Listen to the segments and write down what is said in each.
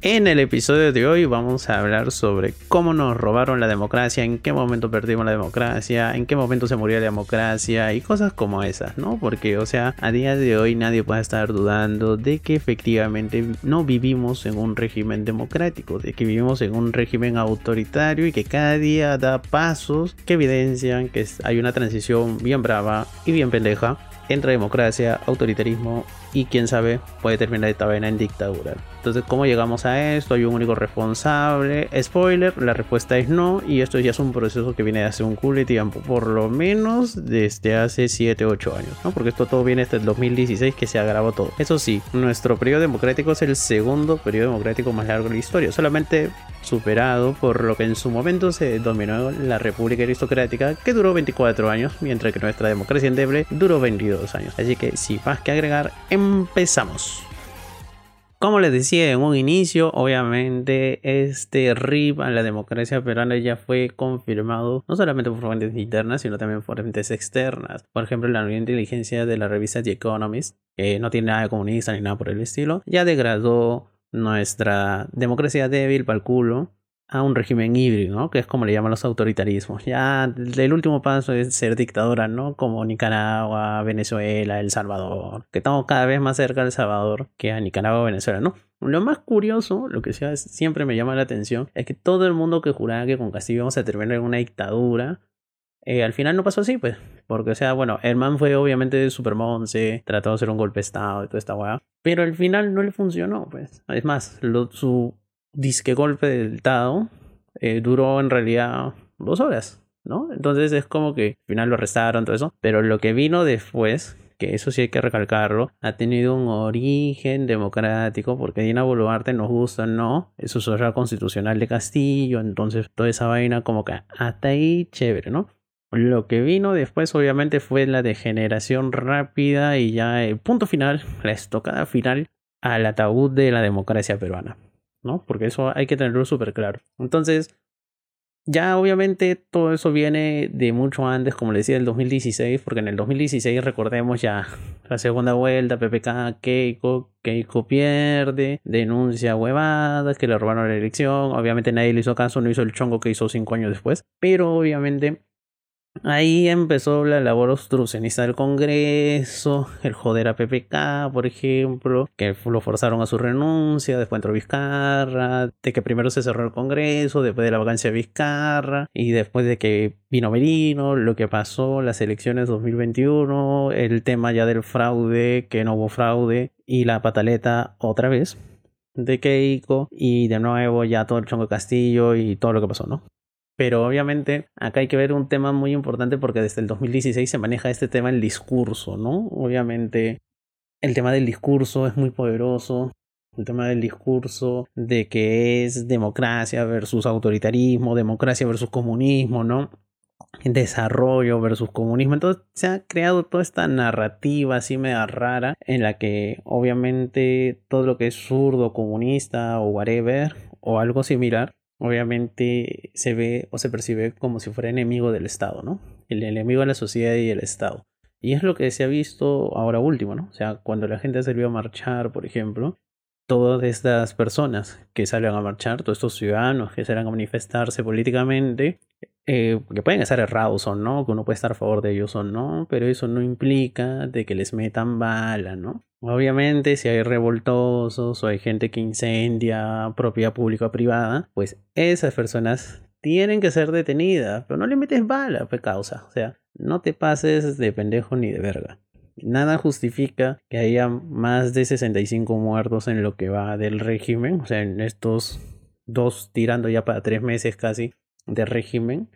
En el episodio de hoy vamos a hablar sobre cómo nos robaron la democracia, en qué momento perdimos la democracia, en qué momento se murió la democracia y cosas como esas, ¿no? Porque, o sea, a día de hoy nadie puede estar dudando de que efectivamente no vivimos en un régimen democrático, de que vivimos en un régimen autoritario y que cada día da pasos que evidencian que hay una transición bien brava y bien pendeja entre democracia, autoritarismo y quién sabe puede terminar esta vaina en dictadura. Entonces, ¿cómo llegamos a esto? ¿Hay un único responsable? Spoiler, la respuesta es no y esto ya es un proceso que viene de hace un culo tiempo, por lo menos desde hace 7, 8 años, ¿no? Porque esto todo viene desde el 2016 que se agravó todo. Eso sí, nuestro periodo democrático es el segundo periodo democrático más largo de la historia, solamente superado por lo que en su momento se dominó la República Aristocrática, que duró 24 años, mientras que nuestra democracia endeble duró 22 años. Así que, sin más que agregar, empezamos. Como les decía en un inicio, obviamente este RIP a la democracia peruana ya fue confirmado no solamente por fuentes internas, sino también por fuentes externas. Por ejemplo, la nueva inteligencia de la revista The Economist, que no tiene nada de comunista ni nada por el estilo, ya degradó nuestra democracia débil para el culo a un régimen híbrido, ¿no? Que es como le llaman los autoritarismos. Ya el último paso es ser dictadura, ¿no? Como Nicaragua, Venezuela, El Salvador. Que estamos cada vez más cerca de El Salvador que a Nicaragua o Venezuela, ¿no? Lo más curioso, lo que siempre me llama la atención, es que todo el mundo que juraba que con Castillo vamos a terminar en una dictadura, eh, al final no pasó así, pues. Porque, o sea, bueno, el man fue obviamente super monce, trató de hacer un golpe de estado y toda esta weá. Pero al final no le funcionó, pues. Es más, su disque golpe del Estado eh, duró en realidad dos horas, ¿no? Entonces es como que al final lo arrestaron, todo eso. Pero lo que vino después, que eso sí hay que recalcarlo, ha tenido un origen democrático, porque Dina Boluarte nos gusta, ¿no? Es social constitucional de Castillo, entonces toda esa vaina como que hasta ahí chévere, ¿no? Lo que vino después obviamente fue la degeneración rápida y ya el punto final, la estocada final al ataúd de la democracia peruana. ¿No? Porque eso hay que tenerlo súper claro. Entonces, ya obviamente todo eso viene de mucho antes, como le decía, del 2016, porque en el 2016 recordemos ya la segunda vuelta, PPK, Keiko, Keiko pierde, denuncia huevadas, que le robaron la elección, obviamente nadie le hizo caso, no hizo el chongo que hizo cinco años después, pero obviamente Ahí empezó la labor obstruccionista del Congreso, el joder a PPK, por ejemplo, que lo forzaron a su renuncia, después entró Vizcarra, de que primero se cerró el Congreso, después de la vacancia de Vizcarra, y después de que vino Merino, lo que pasó, las elecciones 2021, el tema ya del fraude, que no hubo fraude, y la pataleta otra vez de Keiko, y de nuevo ya todo el chongo Castillo y todo lo que pasó, ¿no? Pero obviamente acá hay que ver un tema muy importante porque desde el 2016 se maneja este tema el discurso, ¿no? Obviamente el tema del discurso es muy poderoso. El tema del discurso de que es democracia versus autoritarismo, democracia versus comunismo, ¿no? desarrollo versus comunismo. Entonces se ha creado toda esta narrativa así media rara en la que obviamente todo lo que es zurdo, comunista o whatever o algo similar obviamente se ve o se percibe como si fuera enemigo del Estado, ¿no? El enemigo de la sociedad y el Estado. Y es lo que se ha visto ahora último, ¿no? O sea, cuando la gente salió a marchar, por ejemplo, todas estas personas que salen a marchar, todos estos ciudadanos que salen a manifestarse políticamente, eh, que pueden estar errados o no, que uno puede estar a favor de ellos o no, pero eso no implica de que les metan bala, ¿no? Obviamente, si hay revoltosos o hay gente que incendia propiedad pública o privada, pues esas personas tienen que ser detenidas, pero no le metes bala, pues causa. O sea, no te pases de pendejo ni de verga. Nada justifica que haya más de 65 muertos en lo que va del régimen, o sea, en estos dos tirando ya para tres meses casi de régimen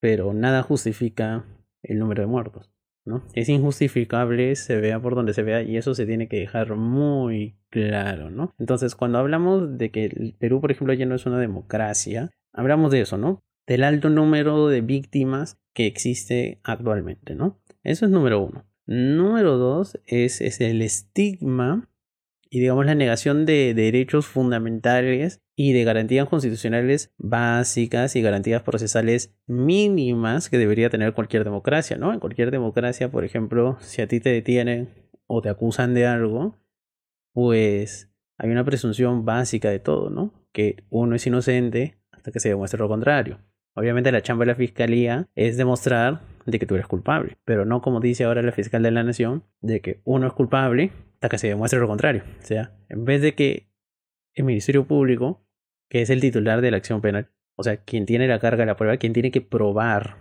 pero nada justifica el número de muertos. ¿no? Es injustificable, se vea por donde se vea, y eso se tiene que dejar muy claro, ¿no? Entonces, cuando hablamos de que el Perú, por ejemplo, ya no es una democracia, hablamos de eso, ¿no? Del alto número de víctimas que existe actualmente, ¿no? Eso es número uno. Número dos es, es el estigma y digamos la negación de derechos fundamentales y de garantías constitucionales básicas y garantías procesales mínimas que debería tener cualquier democracia, ¿no? En cualquier democracia, por ejemplo, si a ti te detienen o te acusan de algo, pues hay una presunción básica de todo, ¿no? Que uno es inocente hasta que se demuestre lo contrario. Obviamente la chamba de la fiscalía es demostrar de que tú eres culpable, pero no como dice ahora la fiscal de la nación, de que uno es culpable hasta que se demuestre lo contrario. O sea, en vez de que el Ministerio Público, que es el titular de la acción penal, o sea, quien tiene la carga de la prueba, quien tiene que probar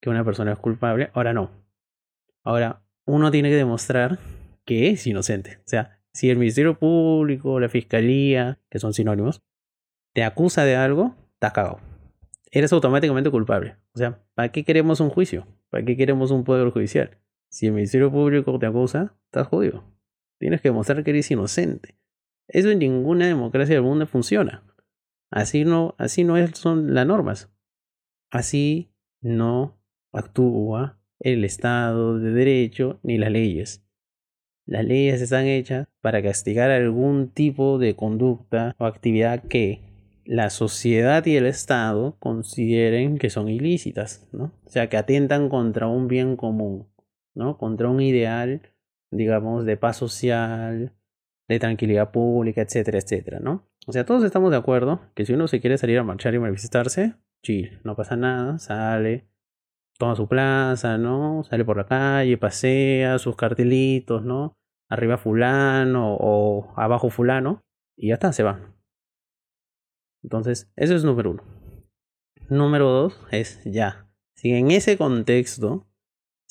que una persona es culpable, ahora no. Ahora, uno tiene que demostrar que es inocente. O sea, si el Ministerio Público, la Fiscalía, que son sinónimos, te acusa de algo, estás cagado. Eres automáticamente culpable. O sea, ¿para qué queremos un juicio? ¿Para qué queremos un poder judicial? Si el Ministerio Público te acusa, estás jodido. Tienes que demostrar que eres inocente. Eso en ninguna democracia del mundo funciona. Así no, así no son las normas. Así no actúa el Estado de Derecho ni las leyes. Las leyes están hechas para castigar algún tipo de conducta o actividad que la sociedad y el Estado consideren que son ilícitas, ¿no? O sea, que atentan contra un bien común, ¿no? Contra un ideal, digamos, de paz social, de tranquilidad pública, etcétera, etcétera, ¿no? O sea, todos estamos de acuerdo que si uno se quiere salir a marchar y manifestarse, chill, no pasa nada, sale, toma su plaza, ¿no? Sale por la calle, pasea, sus cartelitos, ¿no? Arriba fulano o abajo fulano y ya está, se va. Entonces, eso es número uno. Número dos es ya. Si en ese contexto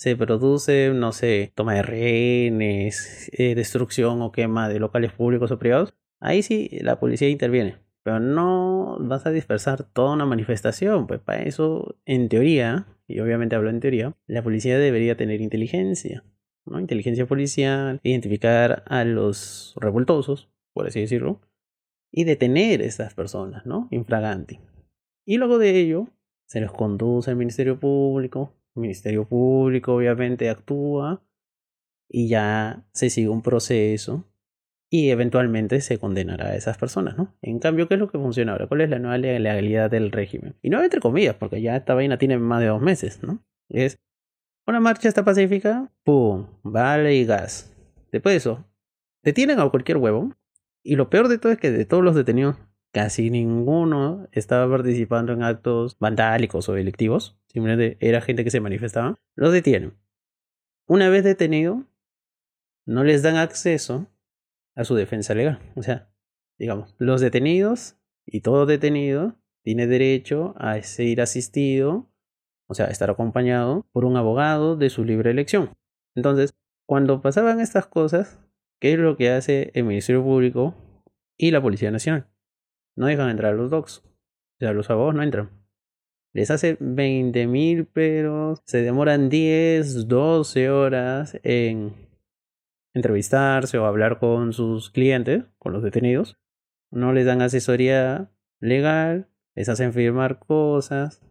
se produce, no sé, toma de rehenes, eh, destrucción o quema de locales públicos o privados, ahí sí la policía interviene. Pero no vas a dispersar toda una manifestación, pues para eso, en teoría, y obviamente hablo en teoría, la policía debería tener inteligencia, ¿no? Inteligencia policial, identificar a los revoltosos, por así decirlo, y detener a estas personas, ¿no? Infraganti. Y luego de ello, se los conduce al Ministerio Público, el Ministerio Público obviamente actúa y ya se sigue un proceso y eventualmente se condenará a esas personas, ¿no? En cambio, ¿qué es lo que funciona ahora? ¿Cuál es la nueva legalidad del régimen? Y no entre comillas, porque ya esta vaina tiene más de dos meses, ¿no? Es una marcha está pacífica, ¡pum! Vale y gas. Después de eso, detienen a cualquier huevo. Y lo peor de todo es que de todos los detenidos, casi ninguno estaba participando en actos vandálicos o delictivos. Simplemente era gente que se manifestaba. Los detienen. Una vez detenido, no les dan acceso a su defensa legal. O sea, digamos, los detenidos y todo detenido tiene derecho a ser asistido, o sea, estar acompañado por un abogado de su libre elección. Entonces, cuando pasaban estas cosas, ¿qué es lo que hace el Ministerio Público y la Policía Nacional? No dejan entrar a los docs. O sea, los abogados no entran. Les hace 20 mil pero se demoran 10, 12 horas en entrevistarse o hablar con sus clientes, con los detenidos. No les dan asesoría legal, les hacen firmar cosas.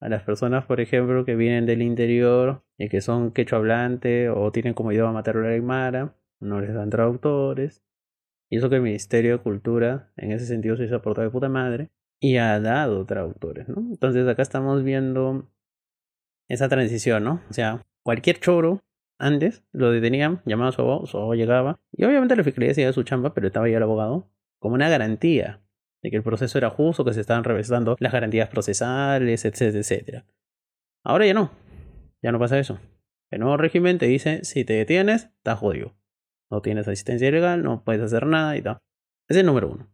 A las personas, por ejemplo, que vienen del interior y que son quechua hablante o tienen como idioma materno la aymara, no les dan traductores. Y eso que el Ministerio de Cultura, en ese sentido, se hizo portado de puta madre y ha dado traductores, ¿no? Entonces acá estamos viendo esa transición, ¿no? O sea, cualquier choro antes lo detenían, llamaban a su abogado, su abogado llegaba. Y obviamente la fiscalía hacía su chamba, pero estaba ya el abogado como una garantía de que el proceso era justo, que se estaban revestando las garantías procesales, etcétera, etcétera. Ahora ya no. Ya no pasa eso. El nuevo régimen te dice, si te detienes, estás jodido. No tienes asistencia legal, no puedes hacer nada y tal. Es el número uno.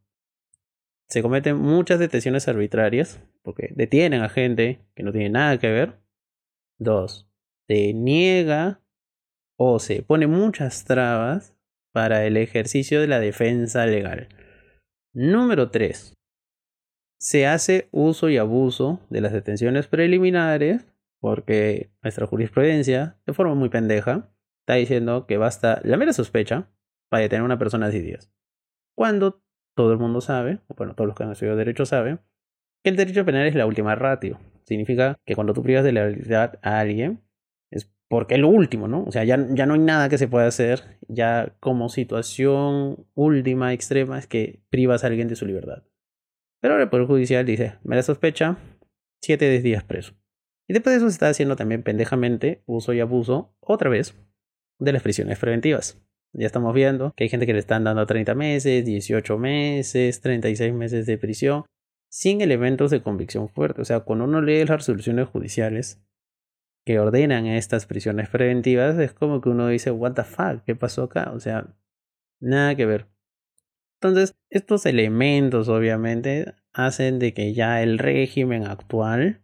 Se cometen muchas detenciones arbitrarias, porque detienen a gente que no tiene nada que ver. Dos, se niega o se pone muchas trabas para el ejercicio de la defensa legal. Número 3. Se hace uso y abuso de las detenciones preliminares porque nuestra jurisprudencia, de forma muy pendeja, está diciendo que basta la mera sospecha para detener a una persona de días. Cuando todo el mundo sabe, o bueno, todos los que han estudiado derecho saben, que el derecho penal es la última ratio. Significa que cuando tú privas de la libertad a alguien, porque es lo último, ¿no? O sea, ya, ya no hay nada que se pueda hacer, ya como situación última, extrema, es que privas a alguien de su libertad. Pero el Poder Judicial dice, me la sospecha, 7 10 días preso. Y después de eso se está haciendo también pendejamente uso y abuso, otra vez, de las prisiones preventivas. Ya estamos viendo que hay gente que le están dando 30 meses, 18 meses, 36 meses de prisión, sin elementos de convicción fuerte. O sea, cuando uno lee las resoluciones judiciales que ordenan estas prisiones preventivas, es como que uno dice, what the fuck, ¿qué pasó acá? O sea, nada que ver. Entonces, estos elementos obviamente hacen de que ya el régimen actual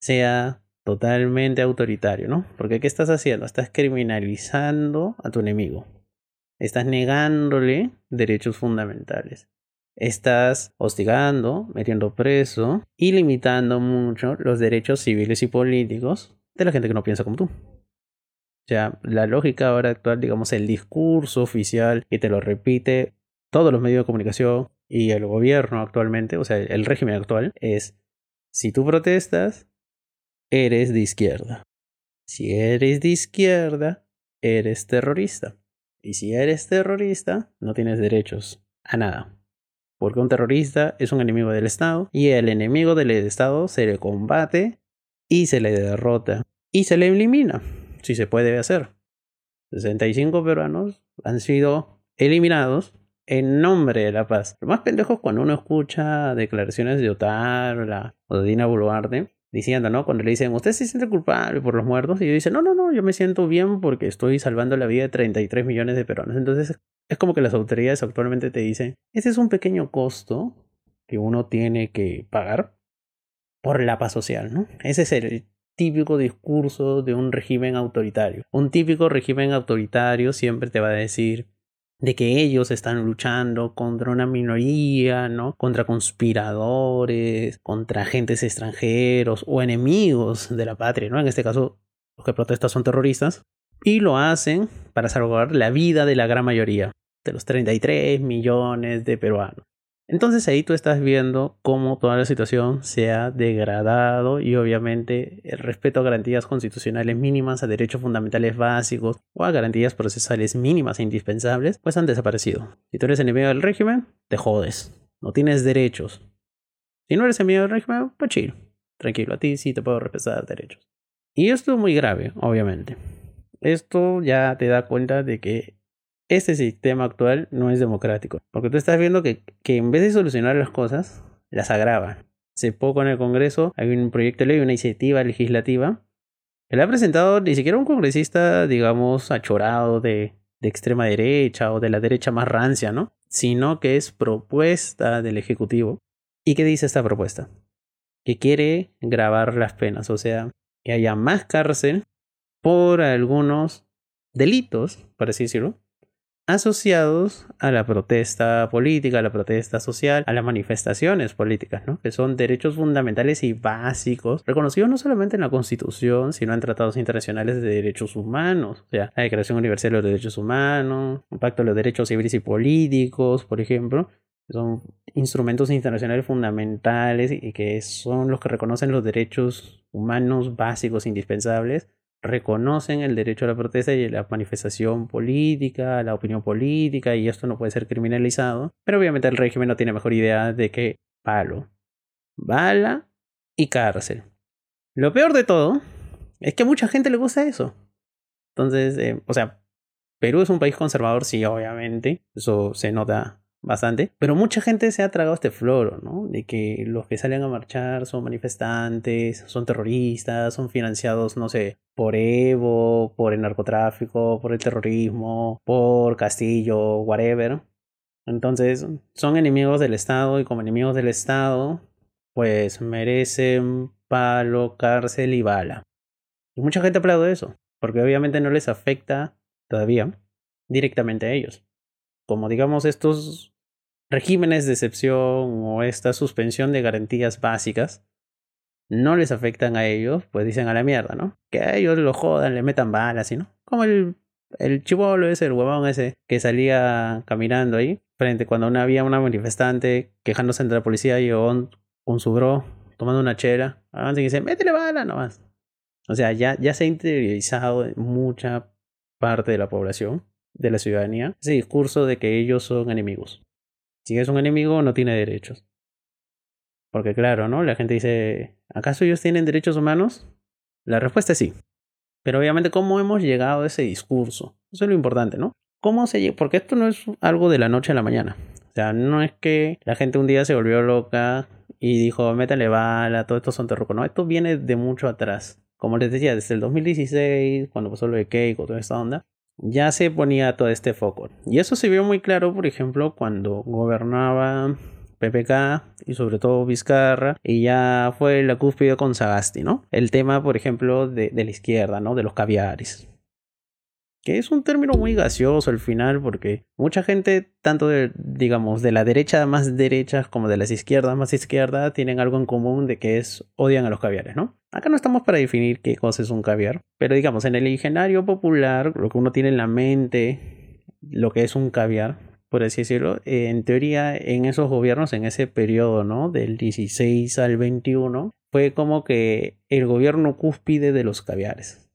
sea totalmente autoritario, ¿no? Porque ¿qué estás haciendo? Estás criminalizando a tu enemigo. Estás negándole derechos fundamentales. Estás hostigando, metiendo preso y limitando mucho los derechos civiles y políticos de la gente que no piensa como tú. O sea, la lógica ahora actual, digamos, el discurso oficial que te lo repite todos los medios de comunicación y el gobierno actualmente, o sea, el régimen actual, es si tú protestas, eres de izquierda. Si eres de izquierda, eres terrorista. Y si eres terrorista, no tienes derechos a nada. Porque un terrorista es un enemigo del Estado y el enemigo del Estado se le combate y se le derrota y se le elimina, si se puede hacer. 65 peruanos han sido eliminados en nombre de la paz. Lo más pendejo es cuando uno escucha declaraciones de Otar o de Dina Boluarte diciendo, ¿no? Cuando le dicen, ¿usted se siente culpable por los muertos? Y yo dice, no, no, no, yo me siento bien porque estoy salvando la vida de 33 millones de peruanos. Entonces, es como que las autoridades actualmente te dicen, ese es un pequeño costo que uno tiene que pagar por la paz social, ¿no? Ese es el típico discurso de un régimen autoritario. Un típico régimen autoritario siempre te va a decir, de que ellos están luchando contra una minoría, ¿no? Contra conspiradores, contra agentes extranjeros o enemigos de la patria, ¿no? En este caso, los que protestan son terroristas. Y lo hacen para salvar la vida de la gran mayoría, de los 33 millones de peruanos. Entonces ahí tú estás viendo cómo toda la situación se ha degradado y obviamente el respeto a garantías constitucionales mínimas, a derechos fundamentales básicos o a garantías procesales mínimas e indispensables, pues han desaparecido. Si tú eres enemigo del régimen, te jodes. No tienes derechos. Si no eres enemigo del régimen, pues chill. Tranquilo, a ti sí te puedo respetar derechos. Y esto es muy grave, obviamente. Esto ya te da cuenta de que este sistema actual no es democrático. Porque tú estás viendo que, en vez de solucionar las cosas, las agrava. Hace poco en el Congreso hay un proyecto de ley, una iniciativa legislativa, que le ha presentado ni siquiera un congresista, digamos, achorado de, extrema derecha o de la derecha más rancia, ¿no? Sino que es propuesta del Ejecutivo. ¿Y qué dice esta propuesta? Que quiere grabar las penas, o sea, que haya más cárcel por algunos delitos, por así decirlo, asociados a la protesta política, a la protesta social, a las manifestaciones políticas, ¿no? que son derechos fundamentales y básicos, reconocidos no solamente en la Constitución, sino en tratados internacionales de derechos humanos, o sea, la Declaración Universal de los Derechos Humanos, el Pacto de los Derechos Civiles y Políticos, por ejemplo, son instrumentos internacionales fundamentales y que son los que reconocen los derechos humanos básicos indispensables reconocen el derecho a la protesta y a la manifestación política, la opinión política, y esto no puede ser criminalizado. Pero obviamente el régimen no tiene mejor idea de que palo, bala y cárcel. Lo peor de todo es que a mucha gente le gusta eso. Entonces, eh, o sea, Perú es un país conservador, sí, obviamente. Eso se nota bastante, pero mucha gente se ha tragado este floro, ¿no? De que los que salen a marchar son manifestantes, son terroristas, son financiados, no sé, por Evo, por el narcotráfico, por el terrorismo, por Castillo, whatever. Entonces, son enemigos del Estado y como enemigos del Estado, pues merecen palo, cárcel y bala. Y mucha gente aplaude eso, porque obviamente no les afecta todavía directamente a ellos como digamos estos regímenes de excepción o esta suspensión de garantías básicas no les afectan a ellos, pues dicen a la mierda, ¿no? Que a ellos lo jodan, le metan balas, ¿no? Como el, el chivolo ese, el huevón ese, que salía caminando ahí, frente cuando había una manifestante quejándose entre la policía y con su bro tomando una chela, avanza y dice, métele bala nomás. O sea, ya, ya se ha interiorizado mucha parte de la población de la ciudadanía ese discurso de que ellos son enemigos. Si es un enemigo, no tiene derechos. Porque claro, ¿no? La gente dice, ¿acaso ellos tienen derechos humanos? La respuesta es sí. Pero obviamente, ¿cómo hemos llegado a ese discurso? Eso es lo importante, ¿no? ¿Cómo se Porque esto no es algo de la noche a la mañana. O sea, no es que la gente un día se volvió loca y dijo, métale bala, todo esto son terrucos. No, esto viene de mucho atrás. Como les decía, desde el 2016, cuando pasó lo de Keiko, toda esta onda, ya se ponía todo este foco. Y eso se vio muy claro, por ejemplo, cuando gobernaba PPK y sobre todo Vizcarra y ya fue la cúspide con Sagasti, ¿no? El tema, por ejemplo, de, de la izquierda, ¿no? De los caviares que es un término muy gaseoso al final porque mucha gente, tanto de, digamos, de la derecha más derecha como de las izquierdas más izquierda, tienen algo en común de que es odian a los caviares, ¿no? Acá no estamos para definir qué cosa es un caviar, pero digamos, en el imaginario popular, lo que uno tiene en la mente, lo que es un caviar, por así decirlo, en teoría, en esos gobiernos, en ese periodo, ¿no? Del 16 al 21, fue como que el gobierno cúspide de los caviares.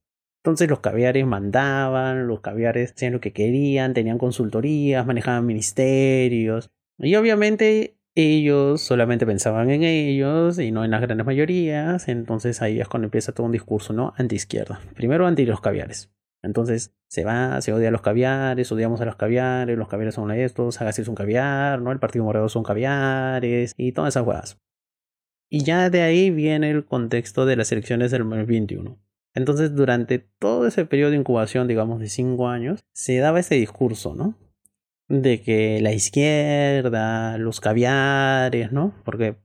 Entonces los caviares mandaban, los caviares hacían lo que querían, tenían consultorías, manejaban ministerios. Y obviamente ellos solamente pensaban en ellos y no en las grandes mayorías. Entonces ahí es cuando empieza todo un discurso, ¿no? Anti-izquierda. Primero anti los caviares. Entonces se va, se odia a los caviares, odiamos a los caviares, los caviares son estos, Agassi es un caviar, ¿no? El Partido Morado son caviares y todas esas cosas. Y ya de ahí viene el contexto de las elecciones del 2021. Entonces, durante todo ese periodo de incubación, digamos, de cinco años, se daba ese discurso, ¿no? De que la izquierda, los caviares, ¿no? Porque,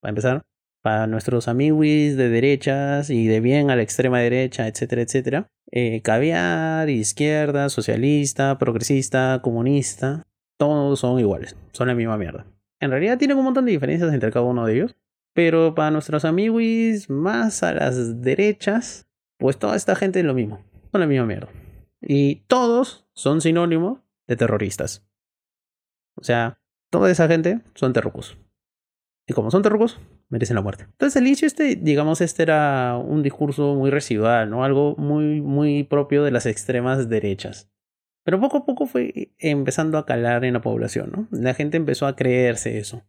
para empezar, para nuestros amigos de derechas y de bien a la extrema derecha, etcétera, etcétera, eh, caviar, izquierda, socialista, progresista, comunista, todos son iguales, son la misma mierda. En realidad tienen un montón de diferencias entre cada uno de ellos, pero para nuestros amigos más a las derechas, pues toda esta gente es lo mismo, son la misma mierda. Y todos son sinónimos de terroristas. O sea, toda esa gente son terrucos. Y como son terrucos, merecen la muerte. Entonces el inicio este, digamos, este era un discurso muy residual, ¿no? Algo muy, muy propio de las extremas derechas. Pero poco a poco fue empezando a calar en la población, ¿no? La gente empezó a creerse eso.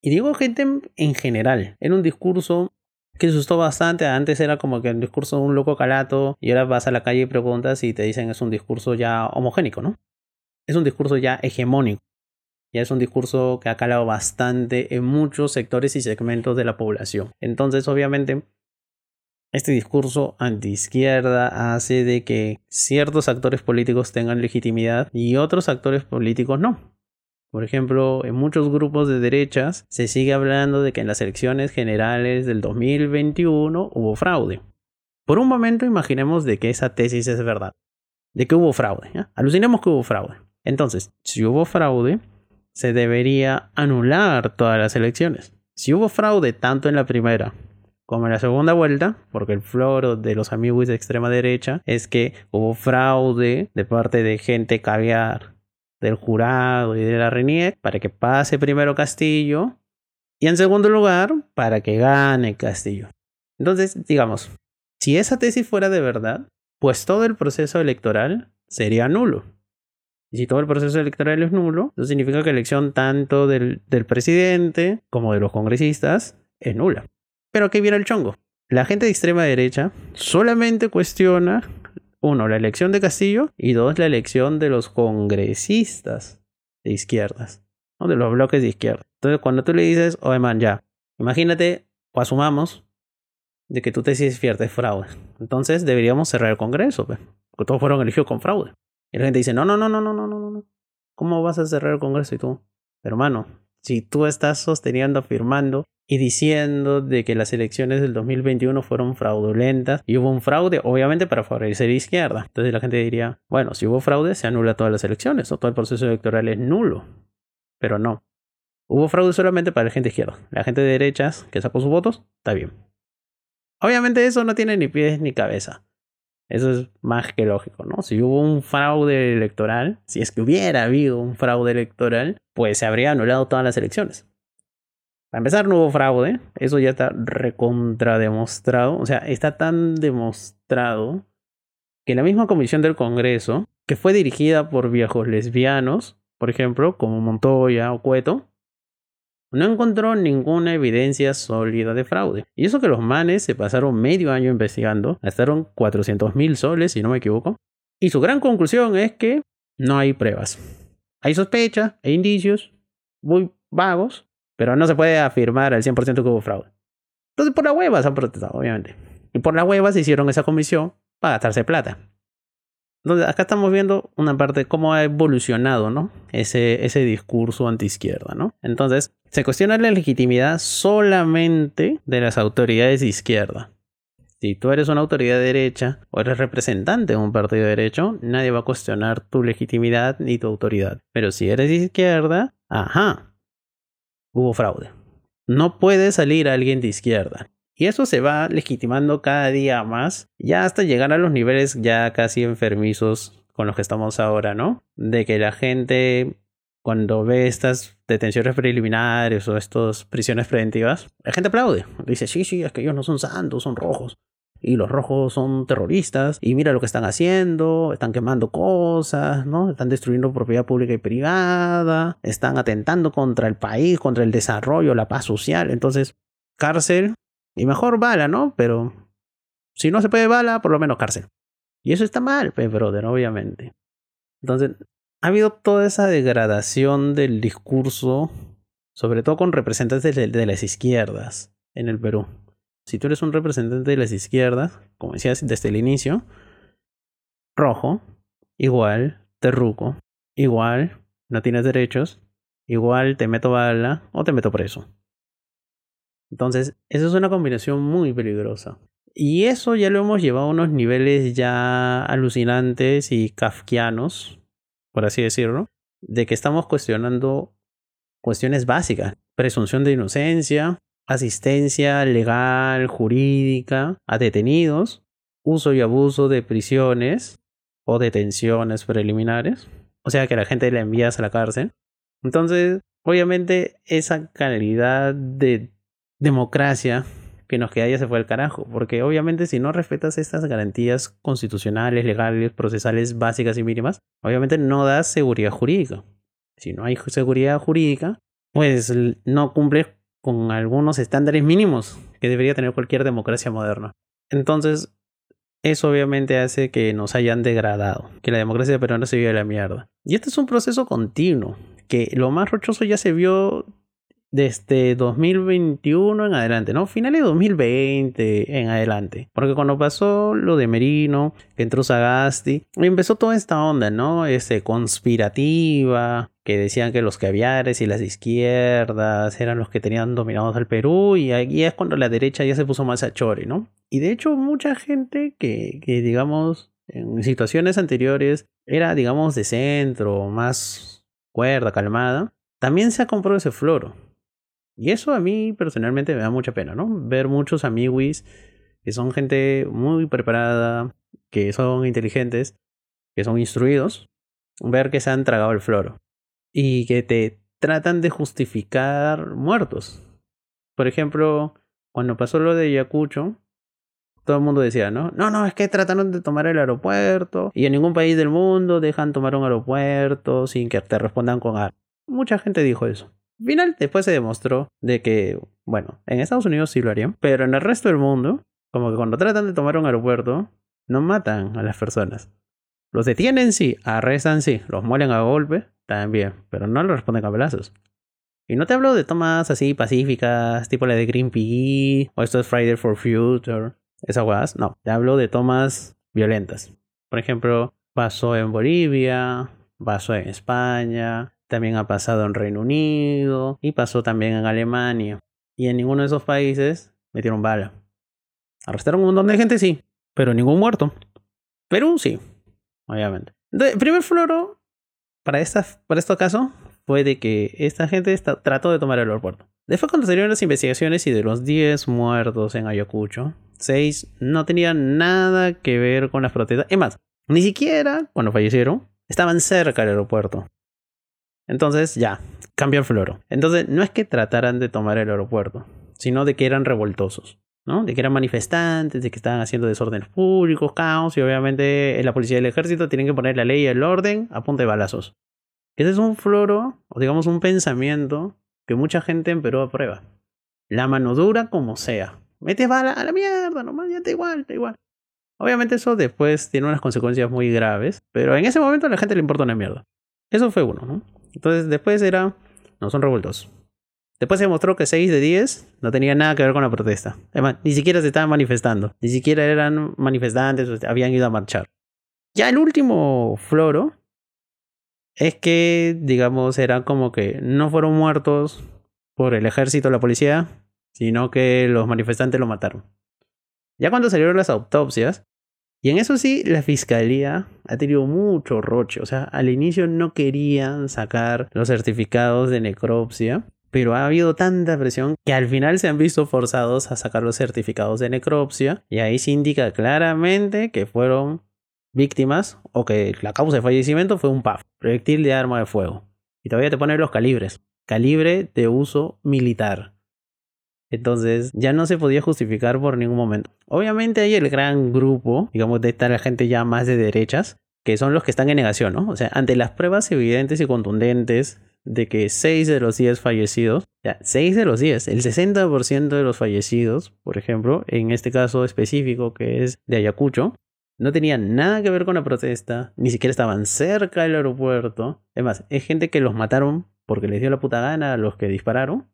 Y digo gente en general. Era un discurso que asustó bastante. Antes era como que el discurso de un loco calato y ahora vas a la calle y preguntas y te dicen es un discurso ya homogénico, ¿no? Es un discurso ya hegemónico. Ya es un discurso que ha calado bastante en muchos sectores y segmentos de la población. Entonces, obviamente, este discurso anti-izquierda hace de que ciertos actores políticos tengan legitimidad y otros actores políticos no. Por ejemplo, en muchos grupos de derechas se sigue hablando de que en las elecciones generales del 2021 hubo fraude. Por un momento imaginemos de que esa tesis es verdad, de que hubo fraude. Alucinemos que hubo fraude. Entonces, si hubo fraude, se debería anular todas las elecciones. Si hubo fraude tanto en la primera como en la segunda vuelta, porque el floro de los amigos de extrema derecha es que hubo fraude de parte de gente caviar del jurado y de la RENIEC para que pase primero Castillo y en segundo lugar para que gane Castillo. Entonces, digamos, si esa tesis fuera de verdad, pues todo el proceso electoral sería nulo. Y si todo el proceso electoral es nulo, eso significa que la elección tanto del, del presidente como de los congresistas es nula. Pero aquí viene el chongo. La gente de extrema derecha solamente cuestiona uno, la elección de Castillo y dos, la elección de los congresistas de izquierdas, ¿no? de los bloques de izquierda. Entonces, cuando tú le dices, oye man, ya, imagínate o asumamos de que tu tesis es cierta, es fraude. Entonces deberíamos cerrar el Congreso, pues, porque todos fueron elegidos con fraude. Y la gente dice, no, no, no, no, no, no, no, no. ¿Cómo vas a cerrar el Congreso y tú? Hermano, si tú estás sosteniendo, afirmando y diciendo de que las elecciones del 2021 fueron fraudulentas y hubo un fraude, obviamente para favorecer a izquierda. Entonces la gente diría, bueno, si hubo fraude, se anula todas las elecciones o todo el proceso electoral es nulo. Pero no. Hubo fraude solamente para la gente izquierda. La gente de derechas que sacó sus votos, está bien. Obviamente eso no tiene ni pies ni cabeza. Eso es más que lógico, ¿no? Si hubo un fraude electoral, si es que hubiera habido un fraude electoral, pues se habría anulado todas las elecciones. Para empezar, no hubo fraude. Eso ya está recontrademostrado. O sea, está tan demostrado que la misma comisión del Congreso, que fue dirigida por viejos lesbianos, por ejemplo, como Montoya o Cueto, no encontró ninguna evidencia sólida de fraude. Y eso que los manes se pasaron medio año investigando, gastaron 400 mil soles, si no me equivoco. Y su gran conclusión es que no hay pruebas. Hay sospechas e indicios muy vagos, pero no se puede afirmar al 100% que hubo fraude. Entonces por la hueva se han protestado, obviamente. Y por la hueva se hicieron esa comisión para gastarse plata. Entonces, acá estamos viendo una parte de cómo ha evolucionado, ¿no? Ese, ese discurso antiizquierda, ¿no? Entonces, se cuestiona la legitimidad solamente de las autoridades de izquierda. Si tú eres una autoridad de derecha o eres representante de un partido de derecho, nadie va a cuestionar tu legitimidad ni tu autoridad. Pero si eres de izquierda, ajá, hubo fraude. No puede salir alguien de izquierda. Y eso se va legitimando cada día más, ya hasta llegar a los niveles ya casi enfermizos con los que estamos ahora, ¿no? De que la gente cuando ve estas detenciones preliminares o estas prisiones preventivas, la gente aplaude. Dice, sí, sí, es que ellos no son santos, son rojos. Y los rojos son terroristas. Y mira lo que están haciendo. Están quemando cosas, ¿no? Están destruyendo propiedad pública y privada. Están atentando contra el país, contra el desarrollo, la paz social. Entonces, cárcel y mejor bala, ¿no? Pero si no se puede bala, por lo menos cárcel. Y eso está mal, pues, brother, obviamente. Entonces, ha habido toda esa degradación del discurso, sobre todo con representantes de, las izquierdas en el Perú. Si tú eres un representante de las izquierdas, como decías desde el inicio, rojo, igual, terruco, igual, no tienes derechos, igual te meto bala o te meto preso. Entonces, eso es una combinación muy peligrosa. Y eso ya lo hemos llevado a unos niveles ya alucinantes y kafkianos, por así decirlo, de que estamos cuestionando cuestiones básicas, presunción de inocencia, asistencia legal, jurídica a detenidos, uso y abuso de prisiones o detenciones preliminares, o sea que la gente la envías a la cárcel. Entonces, obviamente esa calidad de democracia que nos queda ya se fue al carajo, porque obviamente si no respetas estas garantías constitucionales, legales, procesales básicas y mínimas, obviamente no das seguridad jurídica. Si no hay seguridad jurídica, pues no cumples con algunos estándares mínimos que debería tener cualquier democracia moderna. Entonces, eso obviamente hace que nos hayan degradado, que la democracia peruana se vive de la mierda. Y este es un proceso continuo, que lo más rochoso ya se vio desde 2021 en adelante, ¿no? Finales de 2020 en adelante. Porque cuando pasó lo de Merino, que entró Sagasti, empezó toda esta onda, ¿no? Este, conspirativa, que decían que los caviares y las izquierdas eran los que tenían dominados al Perú, y ahí es cuando la derecha ya se puso más a chore, ¿no? Y de hecho, mucha gente que, que digamos, en situaciones anteriores era, digamos, de centro, más cuerda, calmada, también se ha comprado ese floro. Y eso a mí personalmente me da mucha pena, ¿no? Ver muchos amiguis que son gente muy preparada, que son inteligentes, que son instruidos, ver que se han tragado el floro y que te tratan de justificar muertos. Por ejemplo, cuando pasó lo de Yacucho, todo el mundo decía, ¿no? No, no, es que trataron de tomar el aeropuerto y en ningún país del mundo dejan tomar un aeropuerto sin que te respondan con algo. Mucha gente dijo eso final, después se demostró de que, bueno, en Estados Unidos sí lo harían, pero en el resto del mundo, como que cuando tratan de tomar un aeropuerto, no matan a las personas. Los detienen sí, arrestan sí, los muelen a golpe también, pero no le responden a balazos. Y no te hablo de tomas así pacíficas, tipo la de Greenpeace, o esto es Friday for Future, esas cosas, no, te hablo de tomas violentas. Por ejemplo, pasó en Bolivia, pasó en España, también ha pasado en Reino Unido y pasó también en Alemania. Y en ninguno de esos países metieron bala. Arrestaron un montón de gente, sí, pero ningún muerto. Perú, sí, obviamente. primer floro para, esta, para este caso fue de que esta gente trató de tomar el aeropuerto. Después cuando salieron las investigaciones y de los 10 muertos en Ayacucho, 6 no tenían nada que ver con las protestas. Es más, ni siquiera cuando fallecieron estaban cerca del aeropuerto. Entonces ya, cambia el floro. Entonces no es que trataran de tomar el aeropuerto, sino de que eran revoltosos. ¿no? De que eran manifestantes, de que estaban haciendo desórdenes públicos, caos, y obviamente la policía y el ejército tienen que poner la ley y el orden a punta de balazos. Ese es un floro, o digamos un pensamiento que mucha gente en Perú aprueba. La mano dura como sea. Metes bala a la mierda, nomás ya está igual, está igual. Obviamente eso después tiene unas consecuencias muy graves, pero en ese momento a la gente le importa una mierda. Eso fue uno, ¿no? Entonces después era, no son revueltos. Después se mostró que 6 de 10 no tenía nada que ver con la protesta. Además, ni siquiera se estaban manifestando, ni siquiera eran manifestantes, habían ido a marchar. Ya el último floro es que, digamos, eran como que no fueron muertos por el ejército o la policía, sino que los manifestantes lo mataron. Ya cuando salieron las autopsias, y en eso sí, la fiscalía ha tenido mucho roche. O sea, al inicio no querían sacar los certificados de necropsia, pero ha habido tanta presión que al final se han visto forzados a sacar los certificados de necropsia. Y ahí se indica claramente que fueron víctimas o que la causa de fallecimiento fue un PAF, proyectil de arma de fuego. Y todavía te ponen los calibres. Calibre de uso militar. Entonces ya no se podía justificar por ningún momento. Obviamente hay el gran grupo, digamos, de esta gente ya más de derechas, que son los que están en negación, ¿no? O sea, ante las pruebas evidentes y contundentes de que 6 de los 10 fallecidos, ya, 6 de los 10, el 60% de los fallecidos, por ejemplo, en este caso específico que es de Ayacucho, no tenían nada que ver con la protesta, ni siquiera estaban cerca del aeropuerto. Además, es gente que los mataron porque les dio la puta gana a los que dispararon,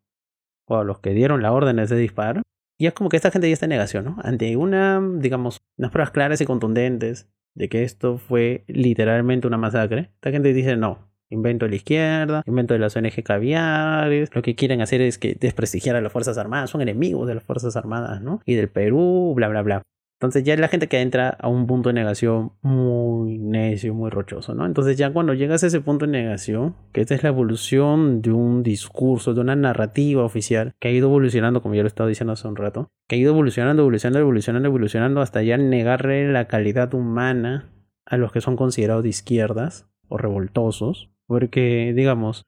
o a los que dieron la orden de disparo. Y es como que esta gente ya está en negación, ¿no? Ante una, digamos, unas pruebas claras y contundentes de que esto fue literalmente una masacre, esta gente dice no. Invento de la izquierda, invento de las ONG caviares, lo que quieren hacer es que desprestigiar a las Fuerzas Armadas, son enemigos de las Fuerzas Armadas, ¿no? Y del Perú, bla, bla, bla. Entonces ya es la gente que entra a un punto de negación muy necio, muy rochoso, ¿no? Entonces ya cuando llegas a ese punto de negación, que esta es la evolución de un discurso, de una narrativa oficial, que ha ido evolucionando, como ya lo estaba diciendo hace un rato, que ha ido evolucionando, evolucionando, evolucionando, evolucionando, hasta ya negarle la calidad humana a los que son considerados de izquierdas o revoltosos, porque digamos,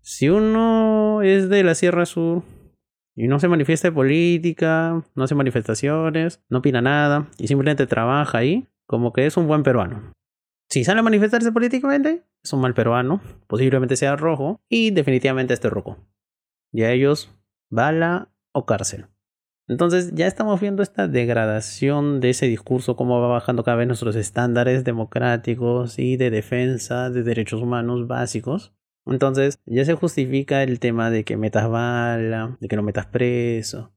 si uno es de la Sierra Sur, y no se manifiesta de política, no hace manifestaciones, no opina nada y simplemente trabaja ahí como que es un buen peruano. Si sale a manifestarse políticamente, es un mal peruano, posiblemente sea rojo y definitivamente esté rojo. Y a ellos, bala o cárcel. Entonces ya estamos viendo esta degradación de ese discurso, cómo va bajando cada vez nuestros estándares democráticos y de defensa de derechos humanos básicos. Entonces ya se justifica el tema de que metas bala, de que no metas preso.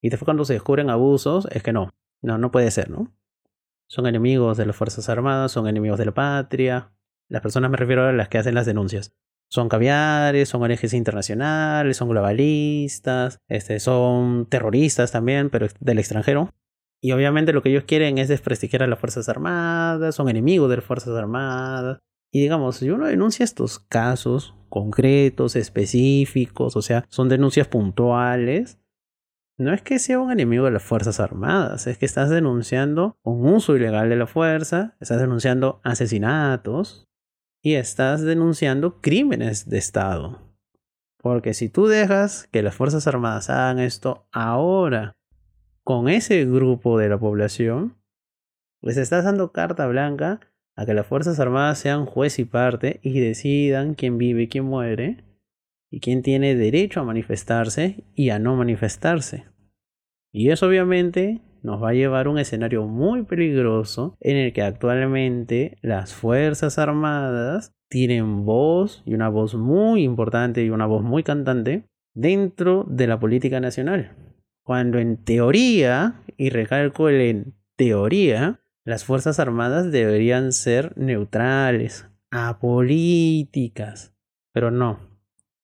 Y después cuando se descubren abusos, es que no, no, no puede ser, ¿no? Son enemigos de las Fuerzas Armadas, son enemigos de la patria. Las personas me refiero a las que hacen las denuncias. Son caviares, son ONGs internacionales, son globalistas, este, son terroristas también, pero del extranjero. Y obviamente lo que ellos quieren es desprestigiar a las Fuerzas Armadas, son enemigos de las Fuerzas Armadas, y digamos, si uno denuncia estos casos concretos, específicos, o sea, son denuncias puntuales, no es que sea un enemigo de las Fuerzas Armadas, es que estás denunciando un uso ilegal de la fuerza, estás denunciando asesinatos y estás denunciando crímenes de Estado. Porque si tú dejas que las Fuerzas Armadas hagan esto ahora con ese grupo de la población, pues estás dando carta blanca a que las Fuerzas Armadas sean juez y parte y decidan quién vive y quién muere, y quién tiene derecho a manifestarse y a no manifestarse. Y eso obviamente nos va a llevar a un escenario muy peligroso en el que actualmente las Fuerzas Armadas tienen voz y una voz muy importante y una voz muy cantante dentro de la política nacional. Cuando en teoría, y recalco el en teoría, las Fuerzas Armadas deberían ser neutrales, apolíticas, pero no.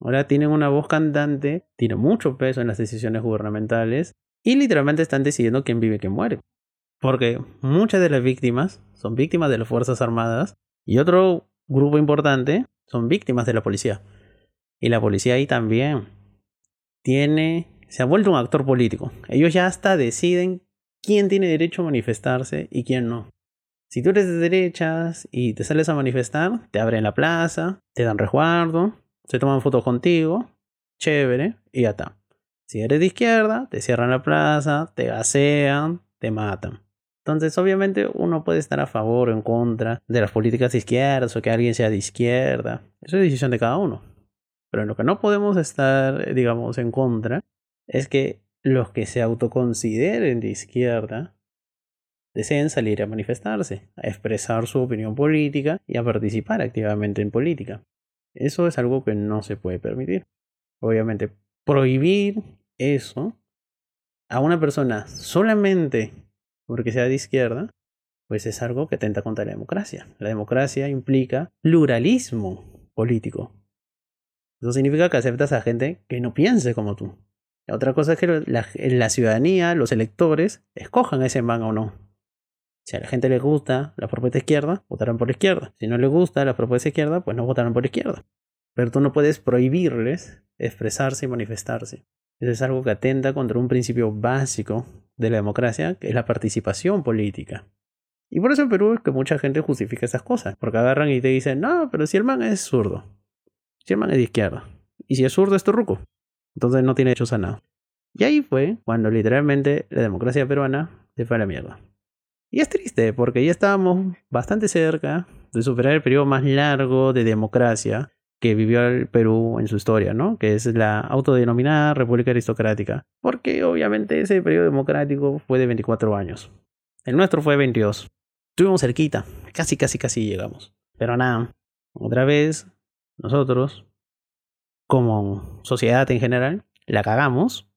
Ahora tienen una voz cantante, tiene mucho peso en las decisiones gubernamentales y literalmente están decidiendo quién vive y quién muere. Porque muchas de las víctimas son víctimas de las Fuerzas Armadas y otro grupo importante son víctimas de la policía. Y la policía ahí también tiene, se ha vuelto un actor político. Ellos ya hasta deciden quién tiene derecho a manifestarse y quién no. Si tú eres de derechas y te sales a manifestar, te abren la plaza, te dan resguardo, se toman fotos contigo, chévere, y ya está. Si eres de izquierda, te cierran la plaza, te gasean, te matan. Entonces, obviamente, uno puede estar a favor o en contra de las políticas de izquierda o que alguien sea de izquierda. Eso es decisión de cada uno. Pero en lo que no podemos estar, digamos, en contra es que los que se autoconsideren de izquierda deseen salir a manifestarse, a expresar su opinión política y a participar activamente en política. Eso es algo que no se puede permitir. Obviamente, prohibir eso a una persona solamente porque sea de izquierda, pues es algo que atenta contra la democracia. La democracia implica pluralismo político. Eso significa que aceptas a gente que no piense como tú. Otra cosa es que la, ciudadanía, los electores, escojan ese man o no. Si a la gente le gusta la propuesta izquierda, votarán por la izquierda. Si no le gusta la propuesta izquierda, pues no votarán por la izquierda. Pero tú no puedes prohibirles expresarse y manifestarse. Eso es algo que atenta contra un principio básico de la democracia, que es la participación política. Y por eso en Perú es que mucha gente justifica estas cosas, porque agarran y te dicen, no, pero si el man es zurdo, si el man es de izquierda, y si es zurdo es turruco, entonces no tiene derecho a nada. Y ahí fue cuando literalmente la democracia peruana se fue a la mierda. Y es triste porque ya estábamos bastante cerca de superar el periodo más largo de democracia que vivió el Perú en su historia, ¿no? Que es la autodenominada República Aristocrática. Porque obviamente ese periodo democrático fue de 24 años. El nuestro fue 22. Estuvimos cerquita, casi, casi, casi llegamos. Pero nada, otra vez, nosotros, como sociedad en general, la cagamos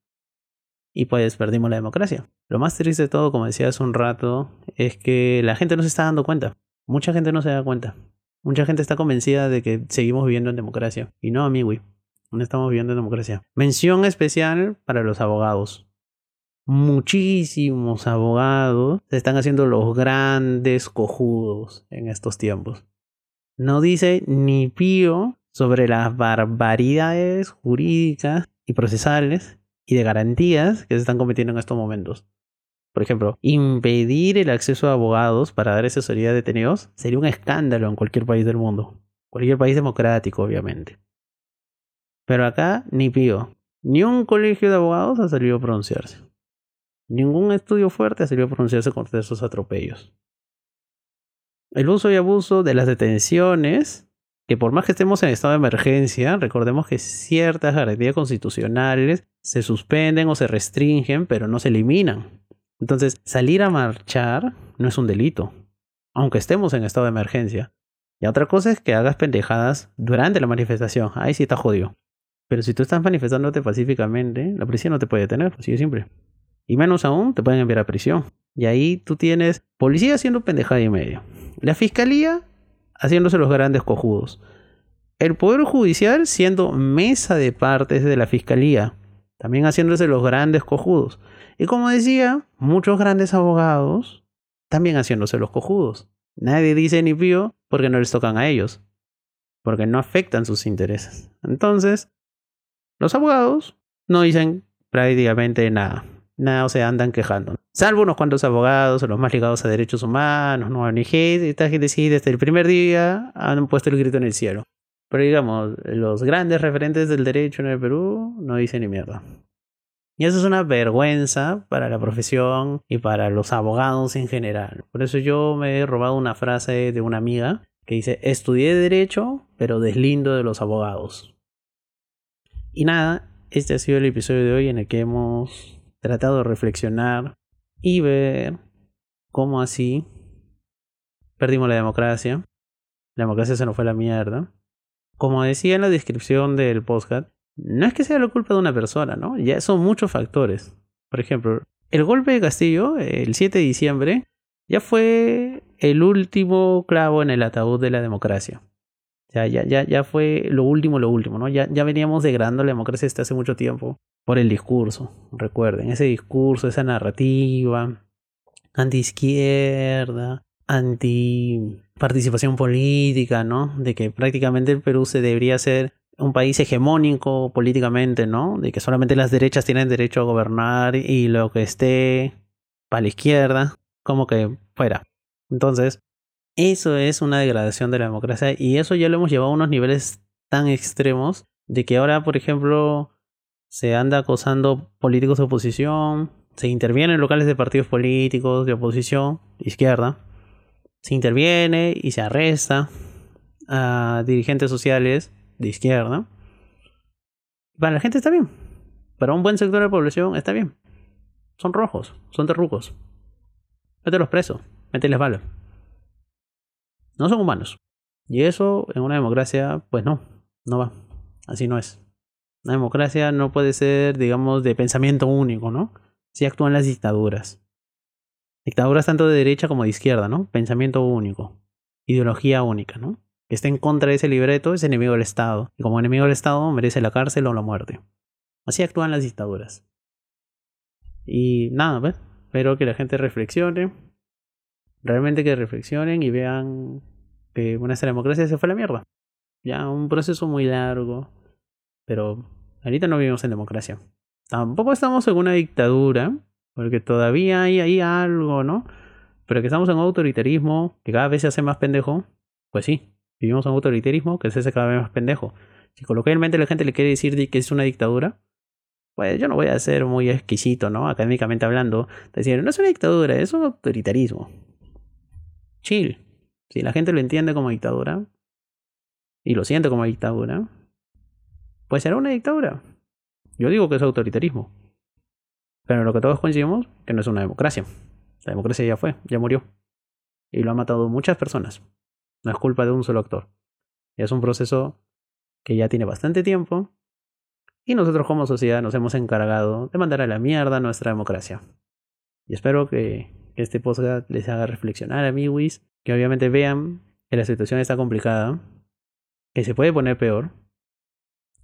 y pues perdimos la democracia. Lo más triste de todo, como decía hace un rato, es que la gente no se está dando cuenta. Mucha gente no se da cuenta. Mucha gente está convencida de que seguimos viviendo en democracia. Y no, amigo, no estamos viviendo en democracia. Mención especial para los abogados. Muchísimos abogados están haciendo los grandes cojudos en estos tiempos. No dice ni pío sobre las barbaridades jurídicas y procesales y de garantías que se están cometiendo en estos momentos. Por ejemplo, impedir el acceso a abogados para dar asesoría a detenidos sería un escándalo en cualquier país del mundo. Cualquier país democrático, obviamente. Pero acá ni pío. Ni un colegio de abogados ha salido a pronunciarse. Ningún estudio fuerte ha salido a pronunciarse contra esos atropellos. El uso y abuso de las detenciones, que por más que estemos en estado de emergencia, recordemos que ciertas garantías constitucionales se suspenden o se restringen, pero no se eliminan. Entonces, salir a marchar no es un delito, aunque estemos en estado de emergencia. Y otra cosa es que hagas pendejadas durante la manifestación. Ahí sí está jodido. Pero si tú estás manifestándote pacíficamente, la policía no te puede detener, así de simple. Y menos aún, te pueden enviar a prisión. Y ahí tú tienes policía haciendo pendejada y medio. La fiscalía haciéndose los grandes cojudos. El Poder Judicial siendo mesa de partes de la fiscalía. También haciéndose los grandes cojudos. Y como decía, muchos grandes abogados también haciéndose los cojudos. Nadie dice ni pío porque no les tocan a ellos, porque no afectan sus intereses. Entonces, los abogados no dicen prácticamente nada. Nada, o sea, andan quejando. Salvo unos cuantos abogados o los más ligados a derechos humanos, no ONGs, esta gente sí, desde el primer día han puesto el grito en el cielo. Pero digamos, los grandes referentes del derecho en el Perú no dicen ni mierda. Y eso es una vergüenza para la profesión y para los abogados en general. Por eso yo me he robado una frase de una amiga que dice, estudié derecho, pero deslindo de los abogados. Y nada, este ha sido el episodio de hoy en el que hemos tratado de reflexionar y ver cómo así perdimos la democracia. La democracia se nos fue a la mierda. Como decía en la descripción del podcast, no es que sea la culpa de una persona, ¿no? Ya son muchos factores. Por ejemplo, el golpe de Castillo, el 7 de diciembre, ya fue el último clavo en el ataúd de la democracia. Ya, ya, ya, ya fue lo último, lo último, ¿no? Ya, ya veníamos degradando la democracia desde hace mucho tiempo por el discurso. Recuerden, ese discurso, esa narrativa anti-izquierda, anti-participación política, ¿no? De que prácticamente el Perú se debería hacer un país hegemónico políticamente, ¿no? De que solamente las derechas tienen derecho a gobernar y lo que esté para la izquierda, como que fuera. Entonces, eso es una degradación de la democracia y eso ya lo hemos llevado a unos niveles tan extremos de que ahora, por ejemplo, se anda acosando políticos de oposición, se interviene en locales de partidos políticos de oposición, izquierda, se interviene y se arresta a dirigentes sociales de izquierda Para la gente está bien. Para un buen sector de la población está bien. Son rojos, son terrucos. Mételos presos, mételes balas. No son humanos. Y eso en una democracia, pues no, no va. Así no es. Una democracia no puede ser, digamos, de pensamiento único, ¿no? Si actúan las dictaduras. Dictaduras tanto de derecha como de izquierda, ¿no? Pensamiento único. Ideología única, ¿no? Que esté en contra de ese libreto es enemigo del Estado. Y como enemigo del Estado merece la cárcel o la muerte. Así actúan las dictaduras. Y nada, ¿ves? Espero que la gente reflexione. Realmente que reflexionen y vean que una democracia se fue a la mierda. Ya, un proceso muy largo. Pero ahorita no vivimos en democracia. Tampoco estamos en una dictadura, porque todavía hay ahí algo, ¿no? Pero que estamos en un autoritarismo que cada vez se hace más pendejo, pues sí, vivimos en un autoritarismo que se hace cada vez más pendejo. Si coloquialmente la gente le quiere decir que es una dictadura, pues yo no voy a ser muy exquisito, ¿no? Académicamente hablando, decir, no es una dictadura, es un autoritarismo. Chill. Si la gente lo entiende como dictadura y lo siente como dictadura, pues será una dictadura. Yo digo que es autoritarismo. Pero lo que todos coincidimos que no es una democracia. La democracia ya fue, ya murió. Y lo ha matado muchas personas. No es culpa de un solo actor. Es un proceso que ya tiene bastante tiempo. Y nosotros como sociedad nos hemos encargado de mandar a la mierda nuestra democracia. Y espero que este podcast les haga reflexionar, amiguis. Que obviamente vean que la situación está complicada. Que se puede poner peor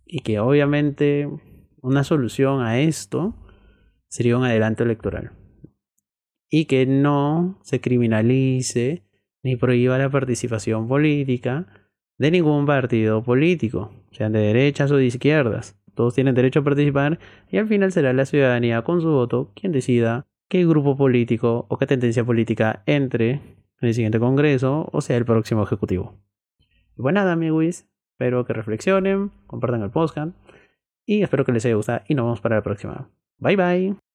y que obviamente una solución a esto sería un adelanto electoral. Y que no se criminalice ni prohíba la participación política de ningún partido político, sean de derechas o de izquierdas. Todos tienen derecho a participar y al final será la ciudadanía con su voto quien decida qué grupo político o qué tendencia política entre en el siguiente Congreso o sea el próximo Ejecutivo. Y pues nada, amigos, Espero que reflexionen, compartan el podcast y espero que les haya gustado y nos vemos para la próxima. Bye bye.